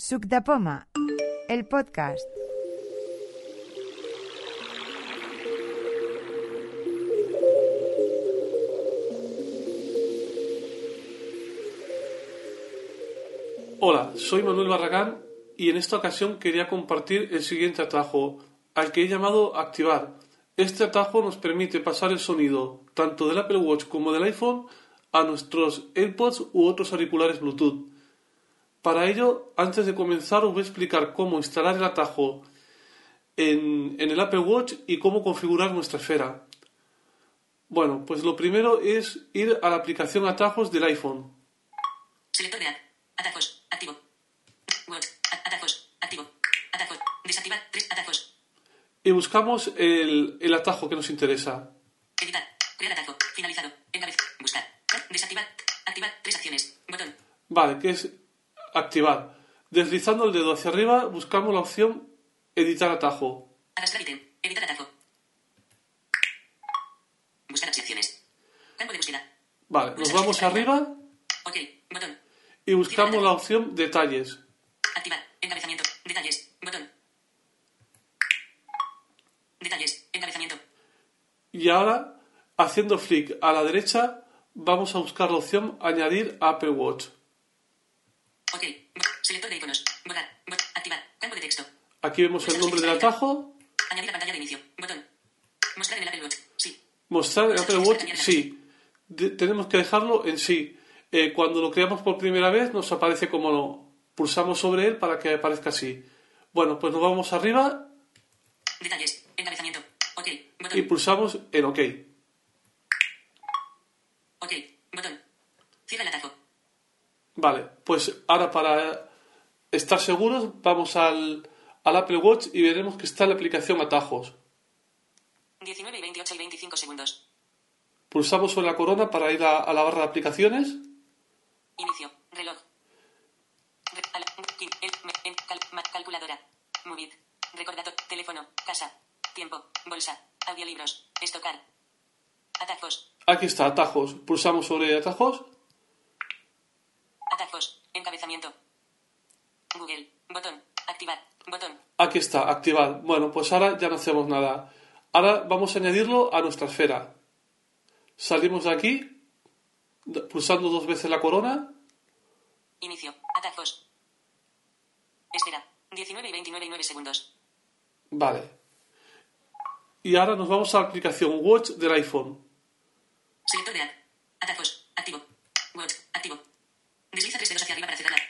Suc de Poma, el podcast. Hola, soy Manuel Barragán y en esta ocasión quería compartir el siguiente atajo, al que he llamado activar. Este atajo nos permite pasar el sonido tanto del Apple Watch como del iPhone a nuestros AirPods u otros auriculares Bluetooth. Para ello, antes de comenzar, os voy a explicar cómo instalar el atajo en, en el Apple Watch y cómo configurar nuestra esfera. Bueno, pues lo primero es ir a la aplicación atajos del iPhone. Selector de app. Atajos. Activo. Watch. Atajos. Activo. Atajos. Desactivar. Tres atajos. Y buscamos el, el atajo que nos interesa. Editar. Crear atajo. Finalizado. Encabezar. Buscar. Desactivar. Activar. Tres acciones. Botón. Vale, que es activar. Deslizando el dedo hacia arriba, buscamos la opción editar atajo. Arrastrar ítem. Editar atajo. Buscar acciones. Campo de búsqueda. Vale, nos vamos arriba Ok. Botón. y buscamos la opción detalles. Activar. Encabezamiento. Detalles. Botón. Detalles. Encabezamiento. Y ahora, haciendo flick a la derecha, vamos a buscar la opción añadir Apple Watch. Ok. Selector de iconos. Borrar. Bo- activar. Campo de texto. Aquí vemos el nombre del atajo. Añadir a pantalla de inicio. Botón. Mostrar en el Apple Watch. Sí. Mostrar en Apple Watch, sí. De- tenemos que dejarlo en sí. Eh, cuando lo creamos por primera vez, nos aparece como no. Pulsamos sobre él para que aparezca así. Bueno, pues nos vamos arriba Detalles. Encabezamiento. Ok. Botón. y pulsamos en OK. Ok. Botón. Cierra el atajo. Vale, pues ahora para estar seguros vamos al, al Apple Watch y veremos que está la aplicación atajos. 19 y 28 y 25 segundos. Pulsamos sobre la corona para ir a, a la barra de aplicaciones. Inicio. Reloj. Calculadora. Movit. Recordatorio. Teléfono. Casa. Tiempo. Bolsa. Audiolibros. Estocar. Atajos. Aquí está, atajos. Pulsamos sobre atajos. Atajos. Encabezamiento. Google. Botón. Activar. Botón. Aquí está, activar. Bueno, pues ahora ya no hacemos nada. Ahora vamos a añadirlo a nuestra esfera. Salimos de aquí, pulsando dos veces la corona. Inicio. Atajos. Espera. 19 y 29 y 9 segundos. Vale. Y ahora nos vamos a la aplicación Watch del iPhone. Selector de. Atajos. Activo. Watch. Activo. Desliza tres dedos hacia arriba para cerrar la Watch. Watch.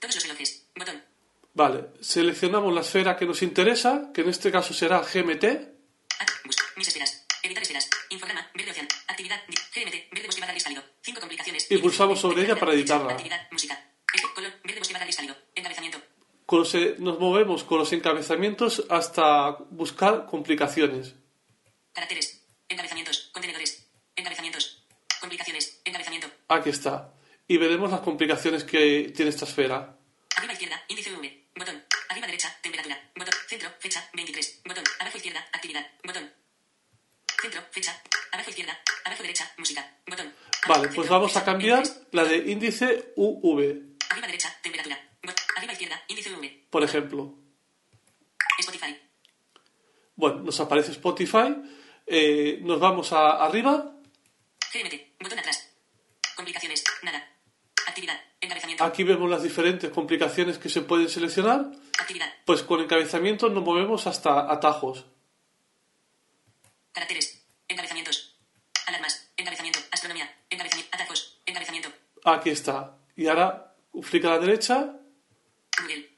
Todos los relojes. Botón. Vale, seleccionamos la esfera que nos interesa, que en este caso será GMT. At. Bus. Mis esferas. Editar esferas. Infograma. Verde opción. Actividad. di- GMT. Verde bosque barra gris pálido. Cinco complicaciones. Y pulsamos sobre ella para editarla. Actividad. Música. Color. Verde bosque barra gris pálido. Encabezamiento. Con los, nos movemos con los encabezamientos hasta buscar complicaciones. Caracteres. Encabezamientos. Contenedores. Encabezamientos. Complicaciones. Encabezamiento. Aquí está. Y veremos las complicaciones que tiene esta esfera. Arriba izquierda, índice V. Botón. Arriba derecha, temperatura. Botón. Centro, fecha, 23. Botón. Abajo izquierda, actividad. Botón. Centro, fecha. Abajo izquierda. Abajo derecha, música. Botón. Vale, pues vamos a cambiar 23. la de índice UV, Arriba derecha, temperatura. Arriba izquierda, índice V. por ejemplo. Spotify. Bueno, nos aparece Spotify. eh, nos vamos a arriba. GMT. Botón atrás. Complicaciones. Nada. Actividad. Encabezamiento. Aquí vemos las diferentes complicaciones que se pueden seleccionar. Actividad. Pues con encabezamiento nos movemos hasta atajos. Caracteres. Encabezamientos. Alarmas. Encabezamiento. Astronomía. Encabezamiento. Atajos. Encabezamiento. Aquí está. Y ahora, flick a la derecha, Google.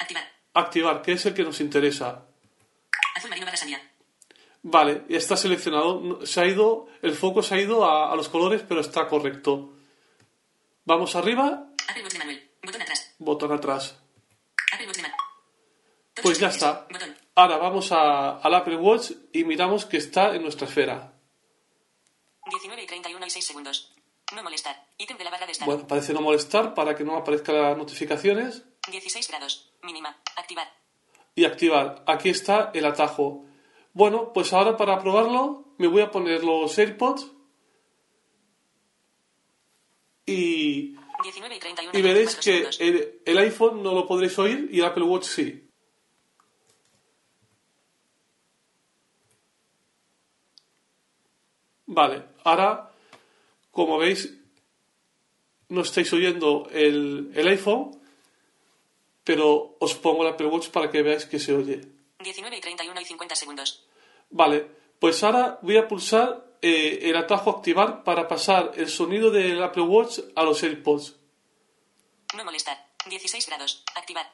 Activar. activar, que es el que nos interesa. Azul marino barra sandía. Vale, ya está seleccionado. Se ha ido, el foco se ha ido a, a los colores, pero está correcto. Vamos arriba, Watch de Manuel. Botón atrás. botón atrás. Watch de Pues ya está. Botón. Ahora vamos a- al Apple Watch y miramos que está en nuestra esfera. 19 y 31 y 6 segundos. No molestar. Ítem de la barra de estado. Bueno, parece no molestar para que no aparezcan las notificaciones. 16 grados. Mínima. Activar. y activar. Aquí está el atajo. Bueno, pues ahora para probarlo me voy a poner los AirPods y 19 y 31 y veréis 24 que el, el iPhone no lo podréis oír y el Apple Watch sí. Vale, ahora, como veis, no estáis oyendo el, el iPhone, pero os pongo el Apple Watch para que veáis que se oye. 19 y 31 y 50 segundos. Vale, pues ahora voy a pulsar eh, el atajo activar para pasar el sonido del Apple Watch a los AirPods. No molestar. 16 grados. Activar.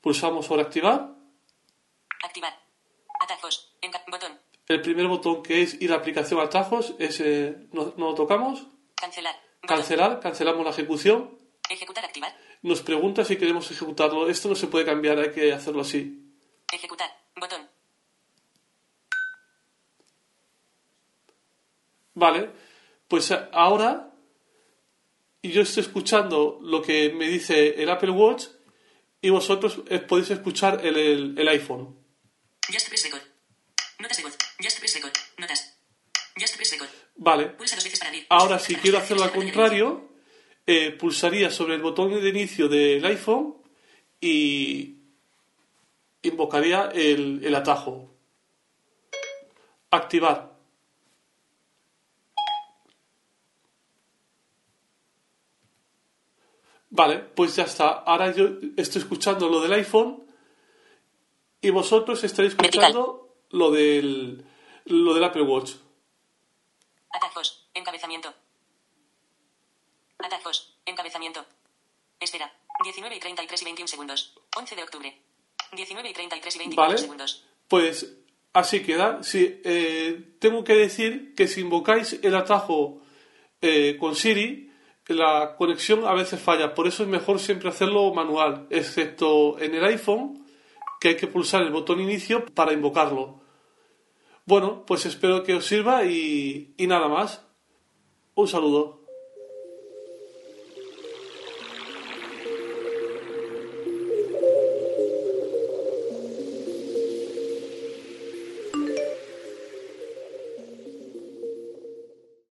Pulsamos sobre activar. Activar. Atajos. Enca- botón. El primer botón que es ir a aplicación atajos, ese no, no lo tocamos. Cancelar. Botón. Cancelar, cancelamos la ejecución. Ejecutar. Activar. Nos pregunta si queremos ejecutarlo. Esto no se puede cambiar, hay que hacerlo así. Ejecutar. Botón. Vale, pues ahora yo estoy escuchando lo que me dice el Apple Watch y vosotros eh, podéis escuchar el, el- el iPhone. Just press record. Notas de voz. Just press record. Notas. Just press record. Vale, Pulsa dos veces para abrir. ahora si quiero hacerlo al contrario, eh, pulsaría sobre el botón de inicio del iPhone y invocaría el, el atajo. Activar. Vale, pues ya está. Ahora yo estoy escuchando lo del iPhone y vosotros estaréis Vertical. escuchando lo del, lo del Apple Watch. Atajos. Encabezamiento. Atajos. Encabezamiento. Espera. 19 y 33 y 21 segundos. 11 de octubre. 19 y 33 y 24 Vale. segundos. Pues así queda. Sí, eh, tengo que decir que si invocáis el atajo eh, con Siri, la conexión a veces falla. Por eso es mejor siempre hacerlo manual, excepto en el iPhone, que hay que pulsar el botón inicio para invocarlo. Bueno, pues espero que os sirva y, y nada más. Un saludo.